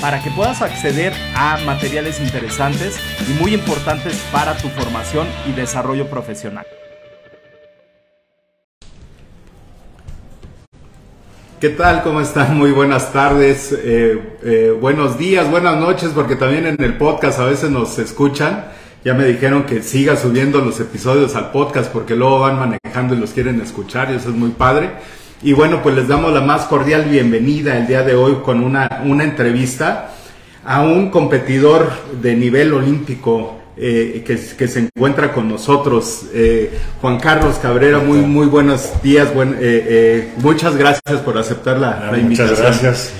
para que puedas acceder a materiales interesantes y muy importantes para tu formación y desarrollo profesional. ¿Qué tal? ¿Cómo están? Muy buenas tardes, eh, eh, buenos días, buenas noches, porque también en el podcast a veces nos escuchan. Ya me dijeron que siga subiendo los episodios al podcast porque luego van manejando y los quieren escuchar y eso es muy padre. Y bueno, pues les damos la más cordial bienvenida el día de hoy con una, una entrevista a un competidor de nivel olímpico eh, que, que, se encuentra con nosotros, eh, Juan Carlos Cabrera. Muy, muy buenos días. Buen, eh, muchas gracias por aceptar la, la invitación. Muchas gracias.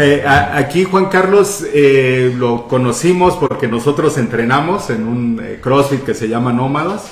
Eh, a, aquí Juan Carlos eh, lo conocimos porque nosotros entrenamos en un eh, CrossFit que se llama Nómadas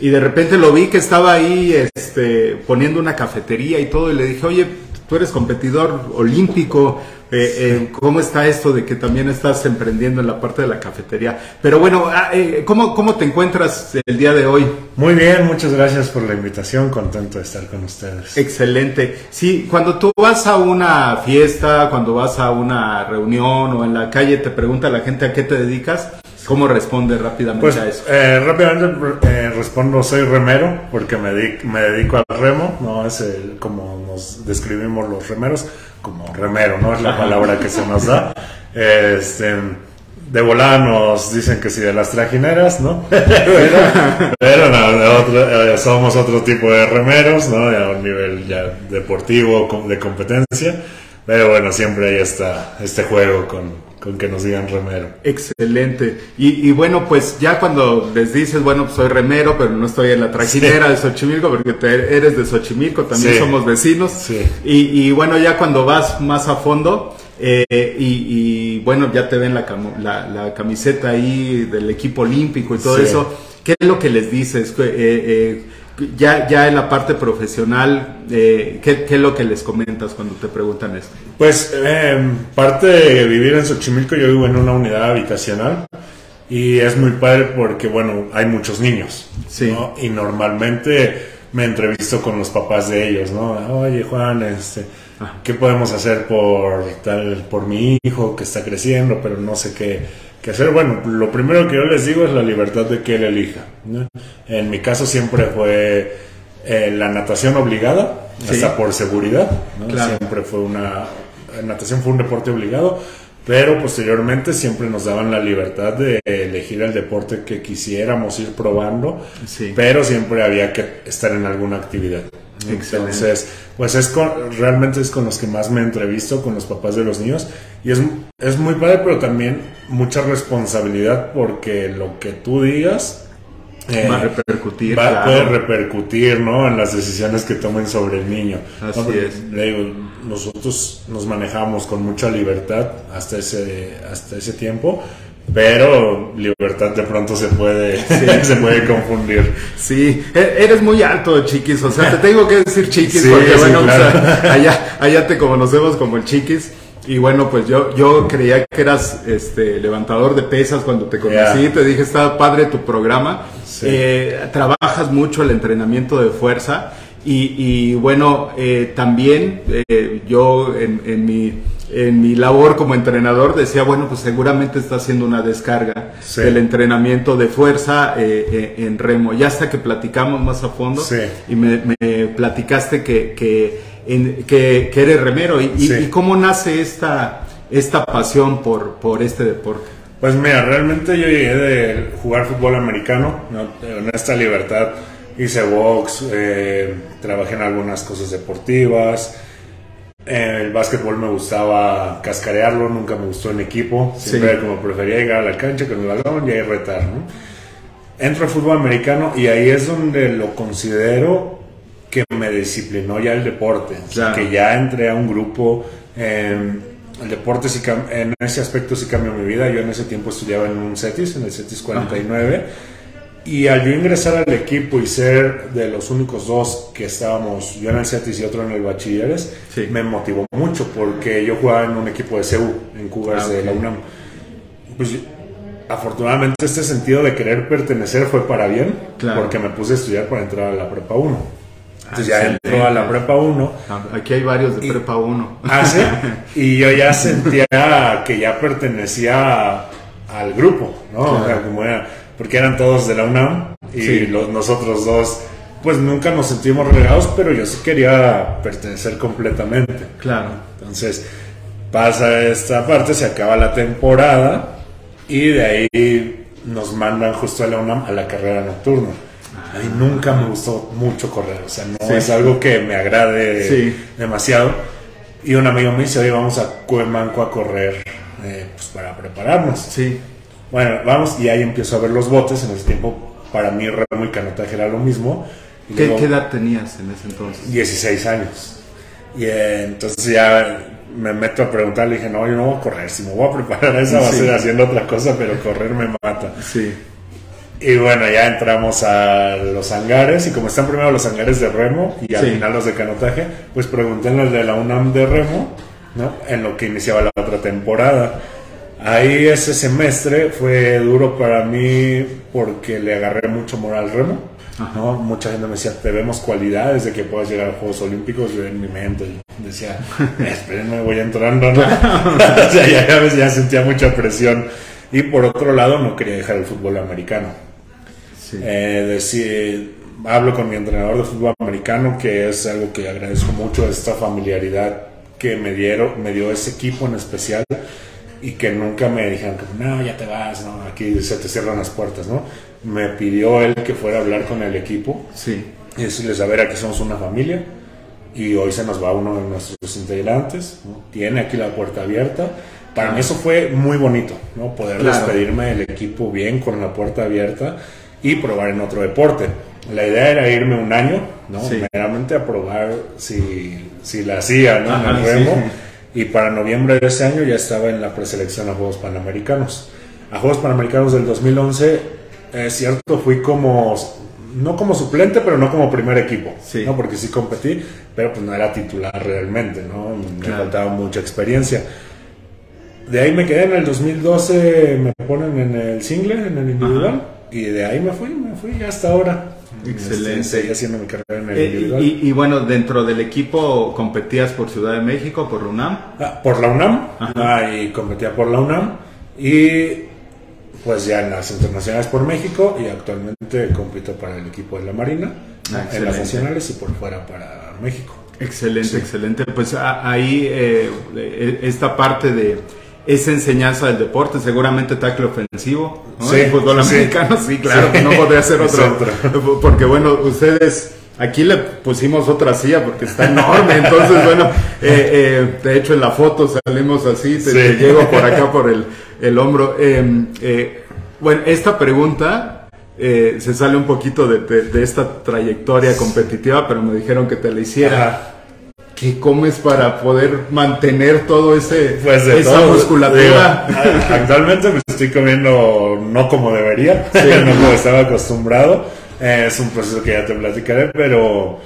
y de repente lo vi que estaba ahí este, poniendo una cafetería y todo y le dije, oye, tú eres competidor olímpico, eh, eh, ¿cómo está esto de que también estás emprendiendo en la parte de la cafetería? Pero bueno, ah, eh, ¿cómo, ¿cómo te encuentras el día de hoy? Muy bien, muchas gracias por la invitación, contento de estar con ustedes. Excelente. Sí, cuando tú vas a una fiesta, cuando vas a una reunión o en la calle, te pregunta la gente a qué te dedicas. ¿Cómo responde rápidamente pues, a eso? Eh, rápidamente eh, respondo, soy remero, porque me, dedico, me dedico al remo, ¿no? Es el, como nos describimos los remeros, como remero, ¿no? Es la palabra que se nos da. Este, de volada nos dicen que sí de las trajineras, ¿no? pero, pero no, otro, eh, somos otro tipo de remeros, ¿no? A un nivel ya deportivo, de competencia. Pero bueno, siempre hay esta, este juego con, con que nos digan remero. Excelente. Y, y, bueno, pues ya cuando les dices, bueno, pues soy remero, pero no estoy en la trajinera sí. de Xochimilco, porque te, eres de Xochimilco, también sí. somos vecinos. Sí. Y, y, bueno, ya cuando vas más a fondo, eh, y, y, bueno, ya te ven la, la, la, camiseta ahí del equipo olímpico y todo eso, ¿qué es lo que les dices? Eh, eh, ya, ya en la parte profesional, eh, ¿qué, ¿qué, es lo que les comentas cuando te preguntan esto? Pues eh, parte de vivir en Xochimilco, yo vivo en una unidad habitacional y es muy padre porque, bueno, hay muchos niños. Sí. ¿no? Y normalmente me entrevisto con los papás de ellos, ¿no? Oye, Juan, este, ¿qué podemos hacer por, tal, por mi hijo que está creciendo, pero no sé qué que hacer, bueno, lo primero que yo les digo es la libertad de que él elija. ¿no? En mi caso siempre fue eh, la natación obligada, sí. hasta por seguridad. ¿no? Claro. Siempre fue una. Natación fue un deporte obligado, pero posteriormente siempre nos daban la libertad de elegir el deporte que quisiéramos ir probando, sí. pero siempre había que estar en alguna actividad. Excelente. Entonces, pues es con, realmente es con los que más me entrevisto, con los papás de los niños. Y es, es muy padre, pero también mucha responsabilidad porque lo que tú digas eh, va a repercutir. Va, claro. Puede repercutir ¿no? en las decisiones que tomen sobre el niño. Así ¿no? es. Le digo, nosotros nos manejamos con mucha libertad hasta ese, hasta ese tiempo pero libertad de pronto se puede sí. se puede confundir. Sí, eres muy alto, chiquis, o sea, te tengo que decir chiquis sí, porque sí, bueno, claro. o sea, allá allá te conocemos como el chiquis. Y bueno, pues yo, yo creía que eras este levantador de pesas cuando te conocí, Yeah. te dije, está padre tu programa, Sí. Eh, trabajas mucho el entrenamiento de fuerza y, y bueno, eh, también eh, yo en, en, mi, en mi labor como entrenador decía, bueno, pues seguramente está haciendo una descarga Sí. del entrenamiento de fuerza eh, eh, en remo. Ya hasta que platicamos más a fondo Sí. y me, me platicaste que, que, en- que, que eres remero y, Sí. y cómo nace esta, esta pasión por, por este deporte. Pues mira, realmente yo llegué de jugar fútbol americano, ¿no? en esta libertad hice box, eh, trabajé en algunas cosas deportivas, el básquetbol me gustaba cascarearlo, nunca me gustó en equipo, siempre Sí. como prefería llegar a la cancha con el balón y ahí retar, ¿no? Entro al fútbol americano y ahí es donde lo considero que me disciplinó ya el deporte, que ya entré a un grupo. el deporte sí en ese aspecto sí cambió mi vida. Yo en ese tiempo estudiaba en un CETIS, en el CETIS 49. Y al yo ingresar al equipo y ser de los únicos dos que estábamos, yo en el CETIS y otro en el Bachilleres, me motivó mucho porque yo jugaba en un equipo de CEU, en Cougars ah, de la UNAM. Pues afortunadamente este sentido de querer pertenecer fue para bien, porque me puse a estudiar para entrar a la prepa 1. Entonces ya entró a la prepa 1. Ah, aquí hay varios de prepa 1. Ah, sí. Y yo ya sentía que ya pertenecía al grupo, ¿no? Porque eran todos de la UNAM y los, nosotros dos, pues nunca nos sentimos regados, pero yo sí quería pertenecer completamente. Claro. Entonces pasa esta parte, se acaba la temporada y de ahí nos mandan justo a la UNAM a la carrera nocturna. A mí nunca me gustó mucho correr, o sea, no es algo que me agrade demasiado. Y un amigo me dice, oye, vamos a Cuemanco a correr eh, pues para prepararnos. Sí. Bueno, vamos, y ahí empiezo a ver los botes. En ese tiempo, para mí, remo y canotaje era lo mismo. ¿Qué, ¿Qué, edad tenías en ese entonces? 16 años. Y eh, entonces ya me meto a preguntar, le dije, no, yo no voy a correr, si me voy a preparar a esa va a ser haciendo otra cosa, pero correr me mata. Sí. Y bueno, ya entramos a los hangares y como están primero los hangares de remo y al final los de canotaje, pues pregunté en el de la UNAM de remo, ¿no? En lo que iniciaba la otra temporada. Ahí ese semestre fue duro para mí porque le agarré mucho moral al remo. ¿no? Mucha gente me decía, te vemos cualidades de que puedas llegar a Juegos Olímpicos. Yo en mi mente decía, espérenme, voy entrando, ¿no? o sea, ya, ya, sentía mucha presión. Y por otro lado, no quería dejar el fútbol americano. Eh, decir, hablo con mi entrenador de fútbol americano, que es algo que agradezco mucho, esta familiaridad que me, dieron, me dio ese equipo en especial y que nunca me dijeron, no, ya te vas, no, aquí se te cierran las puertas, ¿no? Me pidió él que fuera a hablar con el equipo sí. y decirles, a ver, aquí somos una familia y hoy se nos va uno de nuestros integrantes, tiene aquí la puerta abierta. Para mí eso fue muy bonito, ¿no? Poder despedirme del equipo bien con la puerta abierta y probar en otro deporte. La idea era irme un año, ¿no? Meramente a probar si, si la hacía, ¿no? en el remo y para noviembre de ese año ya estaba en la preselección a Juegos Panamericanos. A Juegos Panamericanos del 2011, es cierto, fui como, no como suplente, pero no como primer equipo, sí. ¿no? porque sí competí, pero pues no era titular realmente, ¿no? me faltaba mucha experiencia. De ahí me quedé en el 2012, me ponen en el single, en el individual, y de ahí me fui, me fui hasta ahora. Excelente. Seguí haciendo mi carrera en el eh. Y, bueno, dentro del equipo competías por Ciudad de México, por la UNAM. Ah, por la UNAM. Ah, y competía por la UNAM. Y pues ya en las internacionales por México y actualmente compito para el equipo de la Marina, ah, en las nacionales y por fuera para México. Excelente, excelente. Pues ahí eh, eh, esta parte de esa enseñanza del deporte, seguramente tackle ofensivo, ¿no? Sí, fútbol americano, sí, claro, que no podría ser otro, porque bueno, ustedes aquí le pusimos otra silla porque está enorme, entonces bueno, eh, eh, de hecho en la foto salimos así, te, llego por acá por el, el hombro. Em, eh, bueno, esta pregunta se sale un poquito de, de, esta trayectoria competitiva, pero me dijeron que te la hiciera. ¿Qué comes para poder mantener todo ese pues esa musculatura? actualmente me estoy comiendo no como debería, no como estaba acostumbrado. es un proceso que ya te platicaré, pero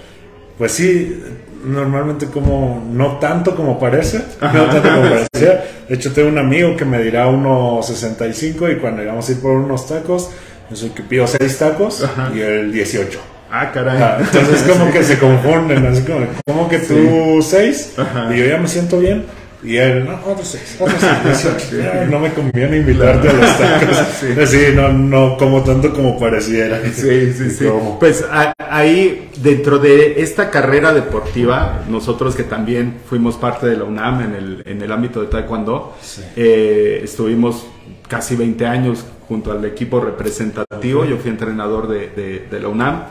pues sí, normalmente como no tanto como parece, no tanto como parecía. De hecho tengo un amigo que me dirá unos 65 y cuando llegamos a ir por unos tacos, yo soy que pido 6 tacos y el 18. Ah, caray. Ah, entonces como que se confunden, así como, como que tú seis y yo ya me siento bien. Y él, no, otros seis, otros seis, no, me conviene invitarte a los tacos. sí. no, no como tanto como pareciera. Sí, sí, sí. Pues ahí, dentro de esta carrera deportiva, nosotros que también fuimos parte de la UNAM en el, en el ámbito de Taekwondo, eh, estuvimos casi 20 años junto al equipo representativo, yo fui entrenador de, de, la UNAM.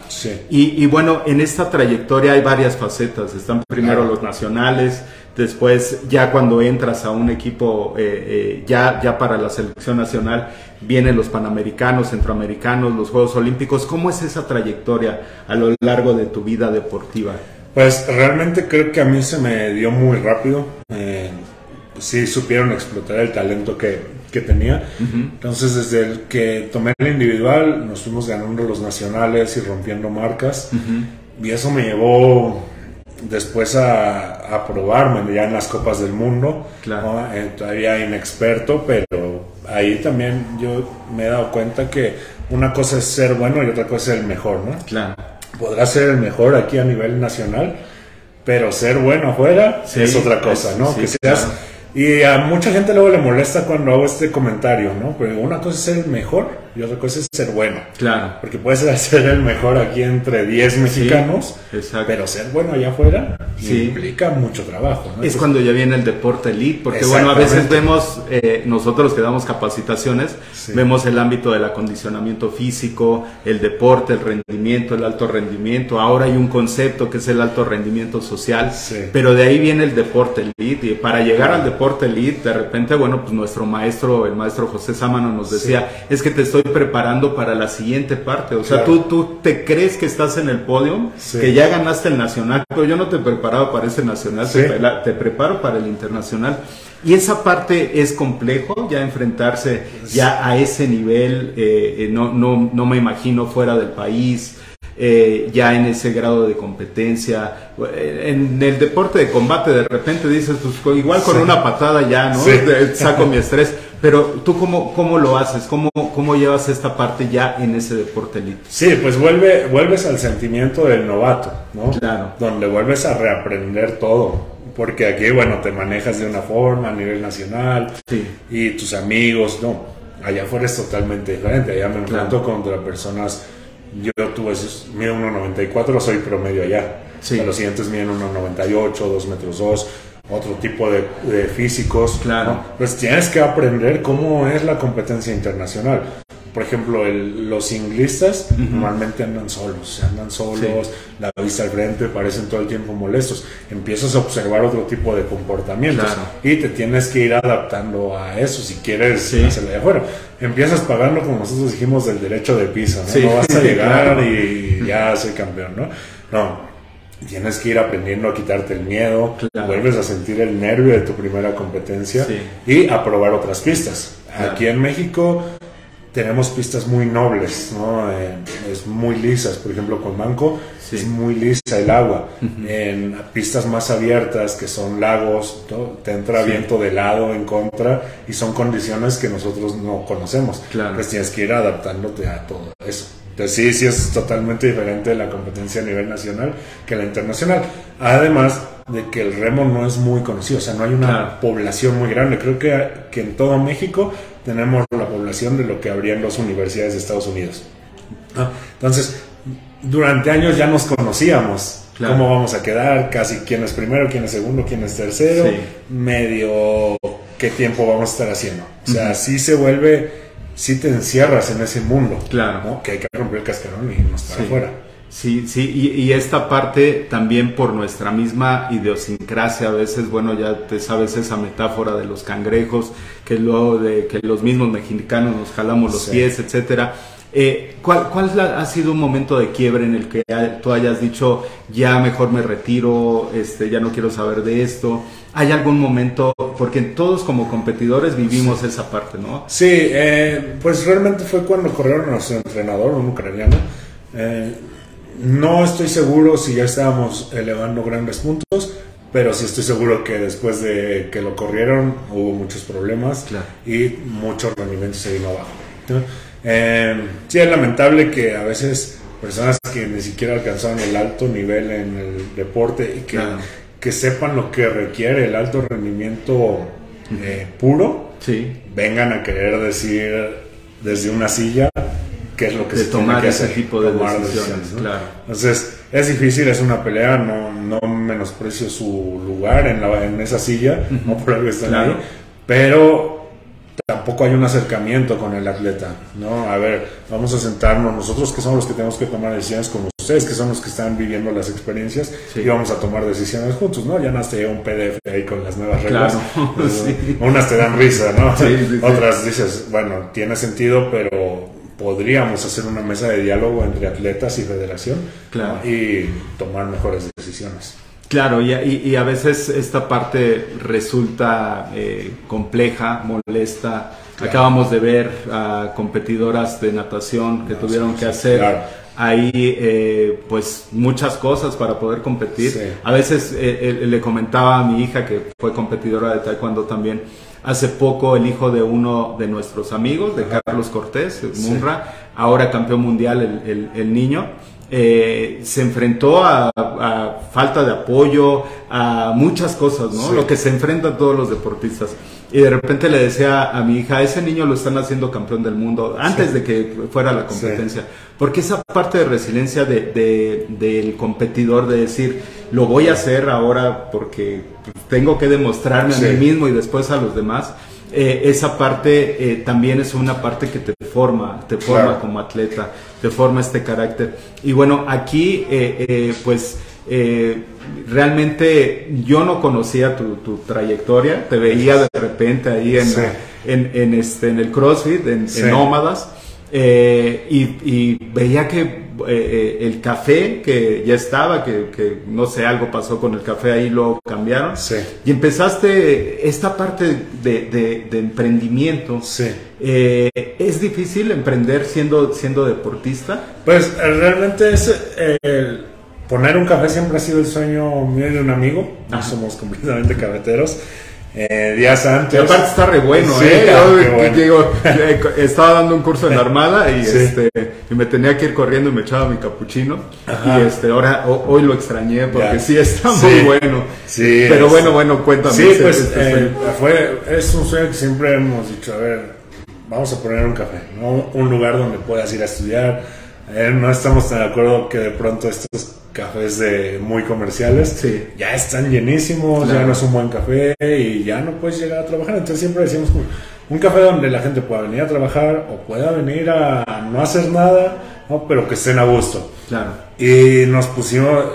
Y, y, bueno, en esta trayectoria hay varias facetas. Están primero los nacionales, Después, ya cuando entras a un equipo, eh, eh, ya, ya para la selección nacional, vienen los Panamericanos, Centroamericanos, los Juegos Olímpicos. ¿Cómo es esa trayectoria a lo largo de tu vida deportiva? Pues realmente creo que a mí se me dio muy rápido. Eh, sí supieron explotar el talento que, que tenía. Entonces, desde el que tomé el individual, nos fuimos ganando los nacionales y rompiendo marcas. Y eso me llevó después a, a, probarme ya en las copas del mundo. Claro. Eh, todavía inexperto, pero ahí también yo me he dado cuenta que una cosa es ser bueno y otra cosa es el mejor, ¿no? Claro. Podrás ser el mejor aquí a nivel nacional, pero ser bueno afuera Sí, es otra cosa, ¿no? sí, que seas claro. y a mucha gente luego le molesta cuando hago este comentario, ¿no? Pero una cosa es ser el mejor y otra cosa es ser bueno. Claro. Porque puedes ser el mejor aquí entre 10 mexicanos, exacto. pero ser bueno allá afuera Sí. implica mucho trabajo. ¿no? Es cuando ya viene el deporte elite, porque bueno, a veces vemos, eh, nosotros que damos capacitaciones, Sí. vemos el ámbito del acondicionamiento físico, el deporte, el rendimiento, el alto rendimiento. Ahora hay un concepto que es el alto rendimiento social, pero de ahí viene el deporte elite. Y para llegar al deporte elite, de repente, bueno, pues nuestro maestro, el maestro José Sámano nos decía, es que te estoy preparando para la siguiente parte. O sea, Claro. tú, tú te crees que estás en el podio, Sí. que ya ganaste el nacional, pero yo no te preparaba para ese nacional, Sí. te, pre- te preparo para el internacional. Y esa parte es complejo, ya enfrentarse ya a ese nivel, eh, eh, no, no, no me imagino fuera del país, eh, ya en ese grado de competencia. En el deporte de combate de repente dices, pues igual con Sí. una patada ya, ¿no? Sí. Saco mi estrés. Pero tú cómo, cómo lo haces, ¿Cómo, cómo llevas esta parte ya en ese deporte elite. Sí, pues vuelve, vuelves al sentimiento del novato, ¿no? Claro. Donde vuelves a reaprender todo. Porque aquí, bueno, te manejas de una forma a nivel nacional Sí. y tus amigos, no. Allá afuera es totalmente diferente. Allá me enfrento Claro. contra personas. Yo tuve, mido 1,94, soy promedio allá. Sí. A los siguientes miden 1,98, 2 metros 2, otro tipo de, de físicos. Claro. ¿no? Pues tienes que aprender cómo es la competencia internacional. Por ejemplo, el- los inglistas normalmente andan solos, andan solos, la vista al frente, parecen todo el tiempo molestos. Empiezas a observar otro tipo de comportamientos Claro. y te tienes que ir adaptando a eso si quieres Sí. hacerlo de afuera. Empiezas pagando, como nosotros dijimos, del derecho de piso, ¿no? Sí. No vas a llegar Claro. y ya soy campeón, ¿no? No, tienes que ir aprendiendo a quitarte el miedo, Claro. vuelves a sentir el nervio de tu primera competencia Sí. y a probar otras pistas. Claro. Aquí en México tenemos pistas muy nobles, ¿no? Eh, es muy lisas, por ejemplo con Banco Sí. es muy lisa el agua. En pistas más abiertas que son lagos, ¿no? te entra Sí. viento de lado en contra y son condiciones que nosotros no conocemos. Claro. Pues tienes que ir adaptándote a todo eso. Entonces sí, sí es totalmente diferente la competencia a nivel nacional que la internacional. Además de que el remo no es muy conocido, o sea, no hay una Claro. población muy grande. Creo que, que en todo México tenemos la población de lo que habría en las universidades de Estados Unidos. ¿no? Entonces, durante años ya nos conocíamos. Claro. ¿Cómo vamos a quedar? Casi quién es primero, quién es segundo, quién es tercero. Sí. Medio qué tiempo vamos a estar haciendo. O sea, sí se vuelve, sí te encierras en ese mundo. Claro. ¿no? Que hay que romper el cascarón y no estar Sí. afuera. Sí, sí, y, y esta parte también por nuestra misma idiosincrasia, a veces, bueno, ya te sabes esa metáfora de los cangrejos, que luego de que los mismos mexicanos nos jalamos los Sí. pies, etcétera. Eh, ¿Cuál, cuál ha sido un momento de quiebre en el que tú hayas dicho, ya mejor me retiro, este, ya no quiero saber de esto? ¿Hay algún momento, porque todos como competidores vivimos esa parte, ¿no? Sí, eh, pues realmente fue cuando corrieron a nuestro entrenador, un ucraniano. Eh, no estoy seguro si ya estábamos elevando grandes puntos, pero sí estoy seguro que después de que lo corrieron hubo muchos problemas Claro. y mucho rendimiento se vino abajo. ¿no? Eh, sí, es lamentable que a veces personas que ni siquiera alcanzaron el alto nivel en el deporte y que, que sepan lo que requiere el alto rendimiento eh, puro, Sí, vengan a querer decir desde una silla qué es lo que de se tiene tomar que ese hacer, tipo de tomar decisiones, ¿no? claro. Entonces, es difícil, es una pelea, no, no menosprecio su lugar en, la, en esa silla, no por algo están Claro. ahí, pero tampoco hay un acercamiento con el atleta, ¿no? A ver, vamos a sentarnos, nosotros que somos los que tenemos que tomar decisiones como ustedes que son los que están viviendo las experiencias Sí. y vamos a tomar decisiones juntos, ¿no? Ya no te llega un PDF ahí con las nuevas reglas. Claro, sí. Unas te dan risa, ¿no? Sí. Otras dices, bueno, tiene sentido, pero podríamos hacer una mesa de diálogo entre atletas y federación y tomar mejores decisiones. Claro, y, y- y a veces esta parte resulta eh, compleja, molesta. Claro. Acabamos de ver a competidoras de natación que No, tuvieron sí, que hacer claro. ahí eh, pues muchas cosas para poder competir. Sí. A veces eh, eh, le comentaba a mi hija que fue competidora de taekwondo también. Hace poco el hijo de uno de nuestros amigos, de Carlos Cortés, Munra, ahora campeón mundial el, el- el niño, eh, se enfrentó a, a falta de apoyo, a muchas cosas, ¿no? Sí. Lo que se enfrentan todos los deportistas. Y de repente le decía a mi hija, ese niño lo están haciendo campeón del mundo antes Sí. de que fuera la competencia. Porque esa parte de resiliencia de, de- del competidor, de decir, lo voy a hacer ahora porque tengo que demostrarme a mí mismo y después a los demás, eh, esa parte eh, también es una parte que te forma, te forma Claro. como atleta, te forma este carácter. Y bueno, aquí eh, eh, pues eh, realmente yo no conocía tu, tu trayectoria, te veía de repente ahí en, Sí. en, en este, en el CrossFit, en, Sí. en Nómadas, eh, y, y veía que eh, eh, el café que ya estaba, que, que no sé, algo pasó con el café ahí, lo cambiaron. Sí. Y empezaste esta parte de, de- de emprendimiento. Sí. Eh, ¿Es difícil emprender siendo, siendo deportista? Pues eh, realmente es eh, el poner un café siempre ha sido el sueño mío y de un amigo. No somos completamente cafeteros. Eh, días antes. Y aparte está re bueno, Sí, ¿eh? Yo, bueno. digo, estaba dando un curso en la Armada y, Sí. este, y me tenía que ir corriendo y me echaba mi capuchino. Ajá. Y este, ahora, ho- hoy lo extrañé porque Ya. sí está Sí. muy bueno. Sí, Pero bueno, bueno, cuéntame. Sí, ese- pues este eh, fue, es un sueño que siempre hemos dicho, a ver, vamos a poner un café, ¿no? un lugar donde puedas ir a estudiar. Eh, no estamos tan de acuerdo que de pronto estos cafés de muy comerciales Sí. ya están llenísimos, Claro. ya no es un buen café y ya no puedes llegar a trabajar. Entonces siempre decimos un café donde la gente pueda venir a trabajar o pueda venir a no hacer nada, ¿no? pero que estén a gusto. Claro. Y nos pusimos,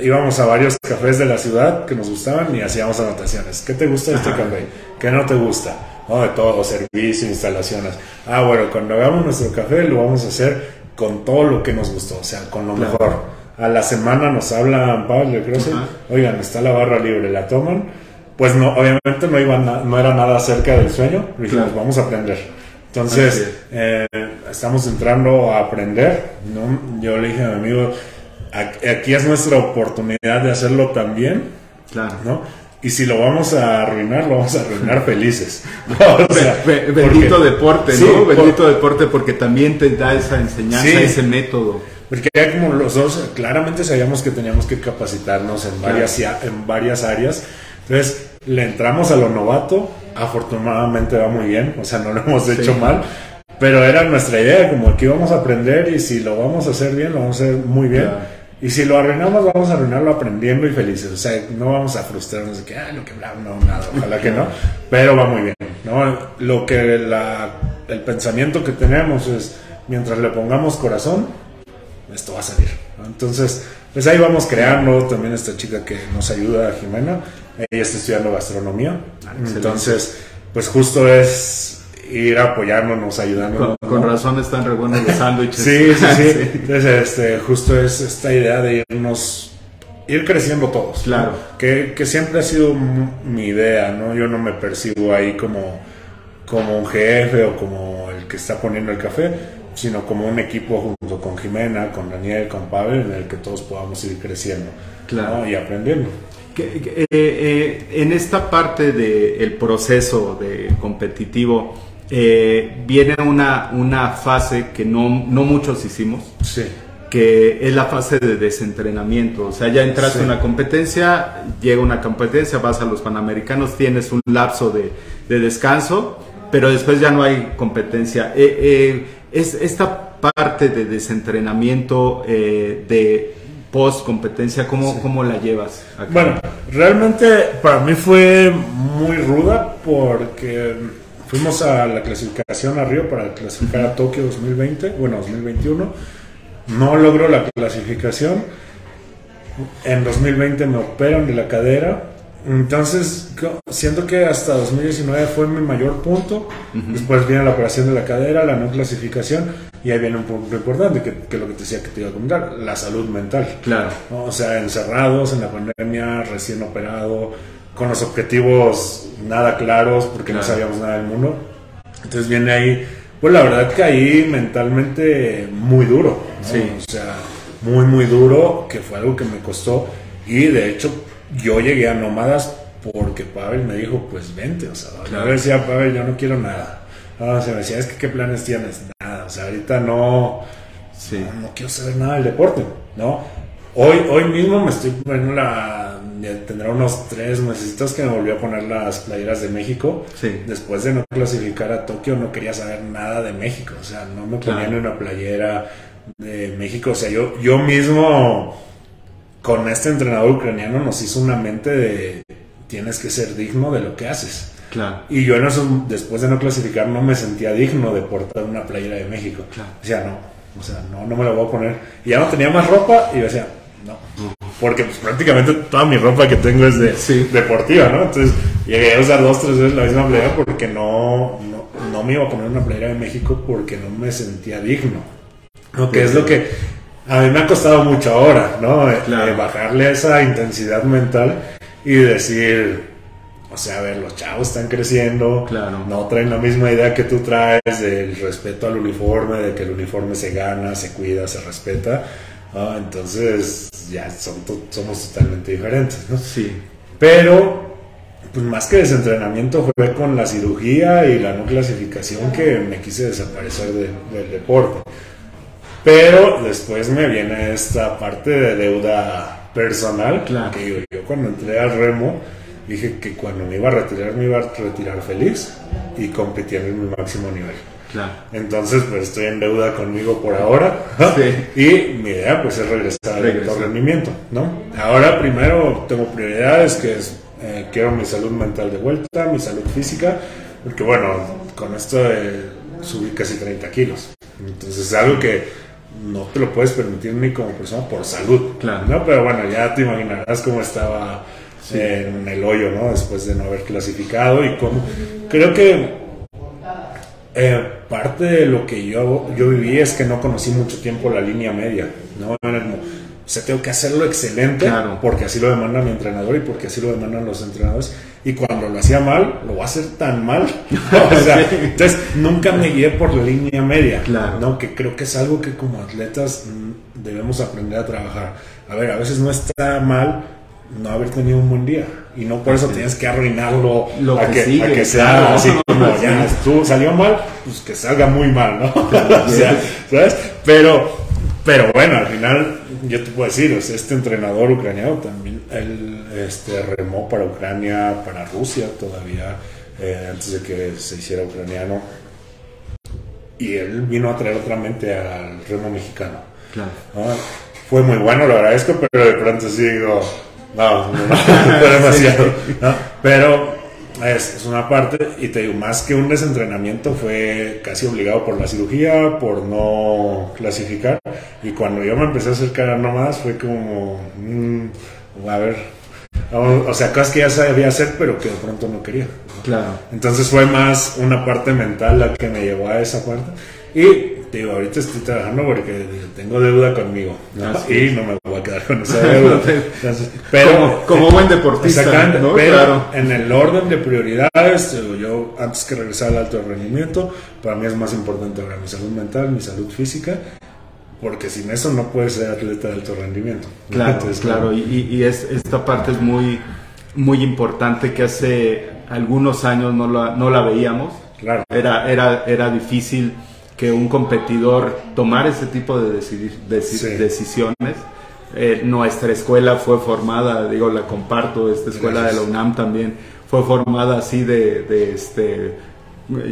íbamos a varios cafés de la ciudad que nos gustaban y hacíamos anotaciones. ¿Qué te gusta de este café? ¿Qué no te gusta? No, de todo, servicio, instalaciones. Ah, bueno, cuando hagamos nuestro café lo vamos a hacer con todo lo que nos gustó, o sea, con lo Claro. mejor. A la semana nos hablan Pablo de CrossFit, Ajá. oigan, está la barra libre, la toman. Pues no, obviamente no, iba no era nada cerca del sueño, dijimos, Claro. vamos a aprender. Entonces, es. eh, estamos entrando a aprender, ¿no? Yo le dije a mi amigo, "Ac- aquí es nuestra oportunidad de hacerlo también, Claro. ¿no? Y si lo vamos a arruinar, lo vamos a arruinar felices. O sea, Be- bendito porque- deporte, Sí, ¿no? por- Bendito deporte porque también te da esa enseñanza, Sí. ese método. Porque ya como los dos claramente sabíamos que teníamos que capacitarnos en varias, en varias áreas. Entonces le entramos a lo novato. Afortunadamente va muy bien. O sea, no lo hemos hecho Sí. mal. Pero era nuestra idea, como que íbamos a aprender y si lo vamos a hacer bien, lo vamos a hacer muy bien. Claro. Y si lo arruinamos, vamos a arruinarlo aprendiendo y felices. O sea, no vamos a frustrarnos de que, ah, lo que bla, no, nada, ojalá que no. Pero va muy bien, ¿no? Lo que la, el pensamiento que tenemos es, mientras le pongamos corazón, esto va a salir. ¿no? Entonces, pues ahí vamos creando. También esta chica que nos ayuda, Jimena, ella está estudiando gastronomía. excelente. Entonces, pues justo es ir apoyándonos, ayudándonos. Con, con ¿no? razón están re buenos los sándwiches. Sí, sí, sí. Entonces, este, justo es esta idea de irnos, ir creciendo todos. ¿no? Claro. Que, que siempre ha sido mi idea, ¿no? Yo no me percibo ahí como, como un jefe o como el que está poniendo el café, sino como un equipo junto con Jimena, con Daniel, con Pavel, en el que todos podamos ir creciendo Claro. ¿no? y aprendiendo. Eh, eh, en esta parte del proceso de competitivo eh, viene una, una fase que no, no muchos hicimos, Sí, que es la fase de desentrenamiento. O sea, ya entraste Sí. a una competencia, llega una competencia, vas a los Panamericanos, tienes un lapso de, de descanso, pero después ya no hay competencia. Eh, eh, es esta parte de desentrenamiento eh, de post competencia, ¿cómo, ¿cómo la llevas? acá? Bueno, realmente para mí fue muy ruda porque fuimos a la clasificación a Río para clasificar a Tokio 2020, bueno, 2021, no logro la clasificación. En 2020 me operan de la cadera. Entonces, siento que hasta 2019 fue mi mayor punto. Después viene la operación de la cadera, la no clasificación. Y ahí viene un punto importante, que, que lo que te decía que te iba a comentar, la salud mental. Claro. O sea, encerrados en la pandemia, recién operado, con los objetivos nada claros, porque no sabíamos nada del mundo. Entonces viene ahí, pues la verdad que ahí mentalmente muy duro. Sí. O sea, muy, muy duro, que fue algo que me costó. Y de hecho, yo llegué a Nómadas porque Pavel me dijo, pues vente, o sea, yo decía, Pavel, yo no quiero nada. o sea, me decía, es que qué planes tienes, nada, o sea, ahorita no, sí. no, quiero saber nada del deporte, ¿no? Hoy, hoy mismo me estoy poniendo la, tendrá unos tres meses que me volvió a poner las playeras de México. Sí. Después de no clasificar a Tokio, no quería saber nada de México, o sea, no me ponía en una playera de México, o sea, yo, yo mismo con este entrenador ucraniano nos hizo una mente de tienes que ser digno de lo que haces. Claro. Y yo en eso, después de no clasificar, no me sentía digno de portar una playera de México. Claro. Decía, no, o sea, no, no me la voy a poner. Y ya no tenía más ropa y yo decía, no. Porque pues, prácticamente toda mi ropa que tengo es de sí. deportiva, ¿no? Entonces llegué a usar dos, tres veces la misma playera porque no, no, no me iba a poner una playera de México porque no me sentía digno. ¿no? Que es lo que a mí me ha costado mucho ahora, ¿no? Claro. bajarle esa intensidad mental y decir, o sea, a ver, los chavos están creciendo, claro. no traen la misma idea que tú traes del respeto al uniforme, de que el uniforme se gana, se cuida, se respeta. Entonces, ya son somos totalmente diferentes, ¿no? Sí. Pero, pues más que desentrenamiento fue con la cirugía y la no clasificación que me quise desaparecer de, del deporte. Pero después me viene esta parte de deuda personal, claro. que yo, yo, cuando entré al remo dije que cuando me iba a retirar me iba a retirar feliz y competía en mi máximo nivel. Claro. Entonces pues estoy en deuda conmigo por ahora sí. y mi idea pues es regresar al rendimiento, ¿no? Ahora primero tengo prioridades que es eh, quiero mi salud mental de vuelta, mi salud física, porque bueno, con esto eh, subí casi 30 kilos. Entonces es algo que no te lo puedes permitir ni como persona por salud. Claro. ¿no? Pero bueno, ya te imaginarás cómo estaba sí. en el hoyo, ¿no? Después de no haber clasificado y cómo... Creo que eh, parte de lo que yo, yo viví es que no conocí mucho tiempo la línea media, ¿no? O sea, tengo que hacerlo excelente claro. porque así lo demanda mi entrenador y porque así lo demandan los entrenadores. Y cuando lo hacía mal, lo voy a hacer tan mal. o sea, sí. entonces nunca me guié por la línea media. Claro. ¿no? Que creo que es algo que como atletas mm, debemos aprender a trabajar. A ver, a veces no está mal no haber tenido un buen día. Y no por eso sí. tienes que arruinarlo lo a, que, que, sigue, a que sea claro. así como ya tú salió mal, pues que salga muy mal, ¿no? o sea, ¿sabes? Pero, pero bueno, al final yo te puedo decir, este entrenador ucraniano también, él este, remó para Ucrania, para Rusia todavía, eh, antes de que se hiciera ucraniano. Y él vino a traer otra mente al remo mexicano. Claro. ¿no? Fue muy bueno, lo agradezco, pero de pronto sí digo, no, no, no fue demasiado. ¿no? Pero es, es, una parte, y te digo, más que un desentrenamiento, fue casi obligado por la cirugía, por no clasificar. Y cuando yo me empecé a acercar a nomás, fue como, mmm, a ver, o sea, cosas que ya sabía hacer, pero que de pronto no quería. Claro. Entonces fue más una parte mental la que me llevó a esa parte. Y digo, ahorita estoy trabajando porque tengo deuda conmigo ¿no? y no me voy a quedar con esa deuda. Entonces, pero, como, como, buen deportista. ¿no? Pero claro. en el orden de prioridades, yo antes que regresar al alto rendimiento, para mí es más importante ahora mi salud mental, mi salud física. Porque sin eso no puedes ser atleta de alto rendimiento. Claro, Entonces, claro. Y, y es, esta parte es muy, muy importante que hace algunos años no la, no la veíamos. Claro. Era, era, era difícil que un competidor tomara ese tipo de, decidir, de sí. decisiones. Eh, nuestra escuela fue formada, digo, la comparto, esta escuela Gracias. de la UNAM también fue formada así de, de este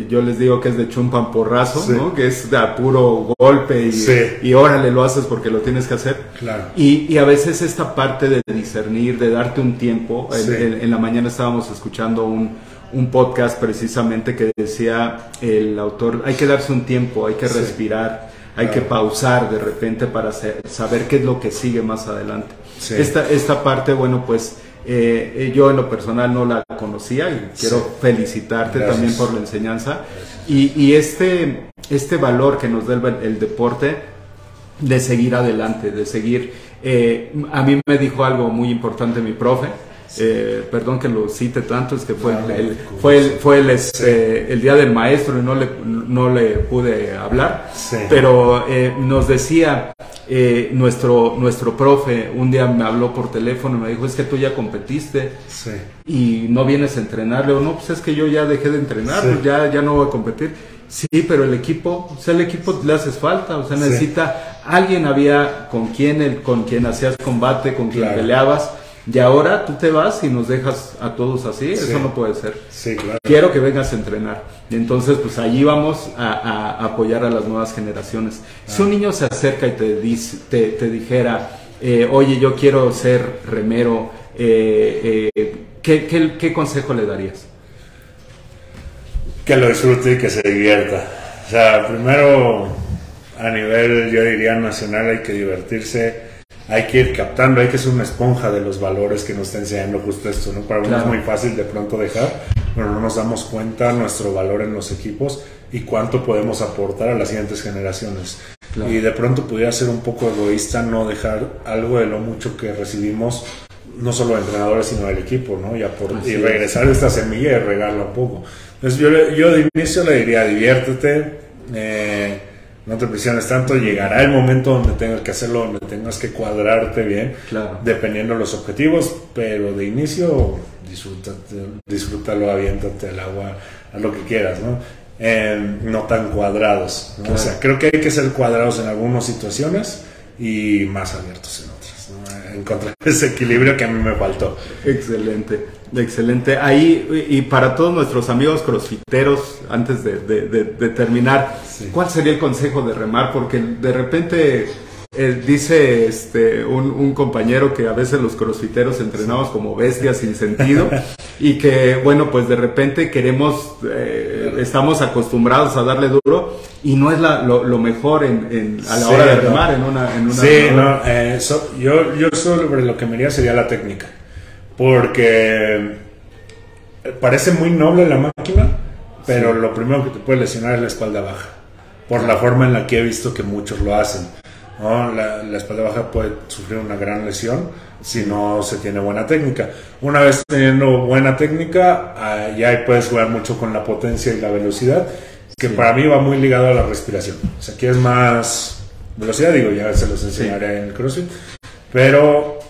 yo les digo que es de chumpan porrazo, sí. ¿no? Que es de a puro golpe y, sí. y órale lo haces porque lo tienes que hacer. Claro. Y, y, a veces esta parte de discernir, de darte un tiempo. Sí. En, en, en, la mañana estábamos escuchando un, un, podcast precisamente que decía el autor, hay que darse un tiempo, hay que respirar, hay que pausar de repente para saber qué es lo que sigue más adelante. Esta, esta parte, bueno, pues eh, yo en lo personal no la conocía y quiero felicitarte también por la enseñanza. Y, y, este, este valor que nos da el, deporte de seguir adelante, de seguir... Eh, a mí me dijo algo muy importante mi profe, eh, perdón que lo cite tanto, es que fue, el, fue, el, fue el, este, el, día del maestro y no le, no le pude hablar, pero eh, nos decía eh, nuestro, nuestro profe, un día me habló por teléfono y me dijo, es que tú ya competiste y no vienes a entrenar, le no, pues es que yo ya dejé de entrenar, pues ya, ya no voy a competir. Sí, pero el equipo, o sea, el equipo le haces falta, o sea, necesita alguien había con quien el, con quien hacías combate, con quien peleabas y ahora tú te vas y nos dejas a todos así, eso no puede ser. Sí, claro. Quiero que vengas a entrenar. Y entonces, pues allí vamos a, apoyar a las nuevas generaciones. Si un niño se acerca y te, te, te dijera, eh, oye, yo quiero ser remero, eh, eh, ¿qué, qué, qué consejo le darías? Que lo disfrute y que se divierta. O sea, primero, a nivel, yo diría, nacional, hay que divertirse hay que ir captando, hay que ser una esponja de los valores que nos está enseñando justo esto, ¿no? Para uno es muy fácil de pronto dejar, pero no nos damos cuenta nuestro valor en los equipos y cuánto podemos aportar a las siguientes generaciones. Y de pronto pudiera ser un poco egoísta no dejar algo de lo mucho que recibimos, no solo de entrenadores, sino del equipo, ¿no? Y, y regresar esta semilla y regarla un poco. Entonces yo, yo de inicio le diría, diviértete, eh, no te presiones tanto, llegará el momento donde tengas que hacerlo, donde tengas que cuadrarte bien, dependiendo de los objetivos, pero de inicio disfrútalo, aviéntate al agua, a lo que quieras, ¿no? no tan cuadrados, o sea, creo que hay que ser cuadrados en algunas situaciones y más abiertos en otras, ¿no? encontrar ese equilibrio que a mí me faltó. Excelente. Excelente. Ahí, y para todos nuestros amigos crossfiteros, antes de, terminar, ¿cuál sería el consejo de remar? Porque de repente eh, dice este, un, compañero que a veces los crossfiteros entrenamos como bestias sin sentido y que, bueno, pues de repente queremos, eh, estamos acostumbrados a darle duro y no es lo, mejor en, a la hora de remar en una... En una sí, no, eh, yo, yo sobre lo que me haría sería la técnica porque parece muy noble la máquina, pero lo primero que te puede lesionar es la espalda baja, por la forma en la que he visto que muchos lo hacen. La, espalda baja puede sufrir una gran lesión si no se tiene buena técnica. Una vez teniendo buena técnica, ya puedes jugar mucho con la potencia y la velocidad, que para mí va muy ligado a la respiración. O sea, quieres más velocidad, digo, ya se los enseñaré en el CrossFit, pero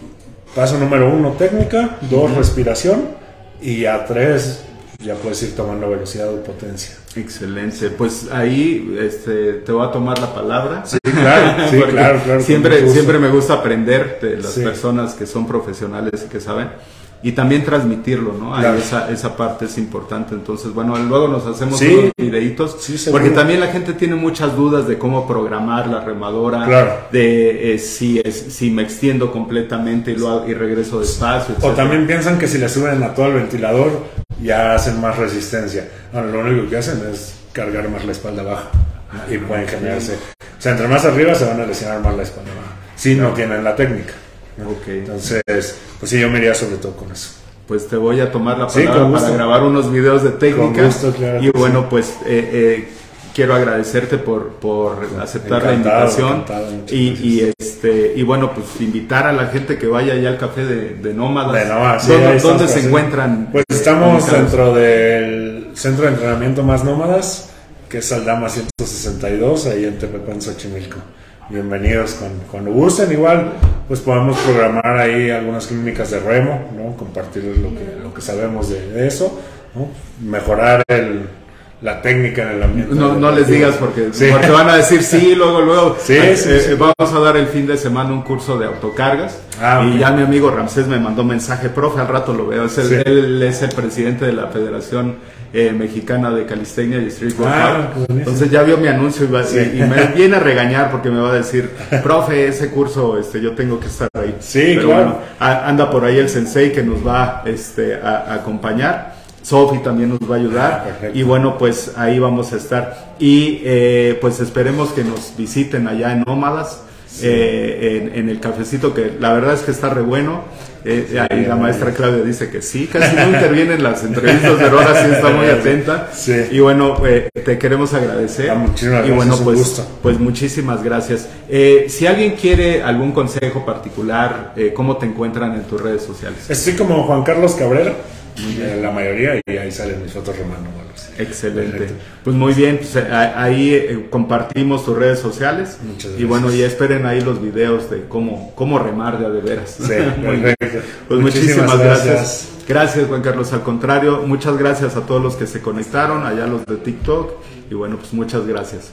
Paso número uno, técnica. Dos, respiración. Y a tres, ya puedes ir tomando velocidad o potencia. Excelente. Pues ahí este, te voy a tomar la palabra. Sí, claro, sí, claro, claro, Siempre, siempre me gusta aprender de las personas que son profesionales y que saben y también transmitirlo, ¿no? esa, esa parte es importante. Entonces, bueno, luego nos hacemos unos videitos, porque también la gente tiene muchas dudas de cómo programar la remadora, de eh, si, es, si me extiendo completamente y, lo, y regreso despacio. O también piensan que si le suben a todo el ventilador ya hacen más resistencia. No, lo único que hacen es cargar más la espalda baja y pueden generarse. O sea, entre más arriba se van a lesionar más la espalda baja, si no tienen la técnica. Okay. Entonces, pues sí, yo me iría sobre todo con eso. Pues te voy a tomar la palabra para grabar unos videos de técnica. y bueno, pues eh, eh, quiero agradecerte por, por aceptar la invitación y, este y bueno pues invitar a la gente que vaya allá al café de, de Nómadas. ¿Dónde, se encuentran? Pues estamos dentro del centro de entrenamiento más Nómadas, que es Aldama 162, ahí en Tepepan, Xochimilco bienvenidos cuando gusten. Igual, pues podemos programar ahí algunas clínicas de remo, ¿no? Compartir lo que, lo que sabemos de, eso. Mejorar el, la técnica en el ambiente. No, no les digas porque, porque, van a decir sí, luego, luego. Sí, eh, Vamos a dar el fin de semana un curso de autocargas. Ah, y ya mi amigo Ramsés me mandó mensaje, profe, al rato lo veo. Él es el presidente de la Federación eh, mexicana de calistenia y street ah, Entonces ya vio mi anuncio y, me viene a regañar porque me va a decir, profe, ese curso, este, yo tengo que estar ahí. Sí, claro. anda por ahí el sensei que nos va este, a, acompañar. Sofi también nos va a ayudar. Ah, y bueno, pues ahí vamos a estar. Y eh, pues esperemos que nos visiten allá en Nómadas, eh, en, en el cafecito, que la verdad es que está re bueno. Eh, ahí la maestra Claudia dice que sí, casi no interviene en las entrevistas, pero ahora sí está muy atenta. Sí. Y bueno, eh, te queremos agradecer. Ah, muchísimas y bueno, gracias, pues, gusto. pues muchísimas gracias. Eh, si alguien quiere algún consejo particular, eh, ¿cómo te encuentran en tus redes sociales? Estoy como Juan Carlos Cabrera, la mayoría, y ahí salen mis fotos así. Excelente. Perfecto. Pues muy bien, pues, eh, ahí eh, compartimos tus redes sociales. Muchas Y gracias. bueno, ya esperen ahí los videos de cómo, cómo remar de de veras. Sí, Muy bien. perfecto. Pues muchísimas, Muchísimas gracias. gracias. gracias. Juan Carlos. Al contrario, muchas gracias a todos los que se conectaron, allá los de TikTok. Y bueno, pues muchas gracias.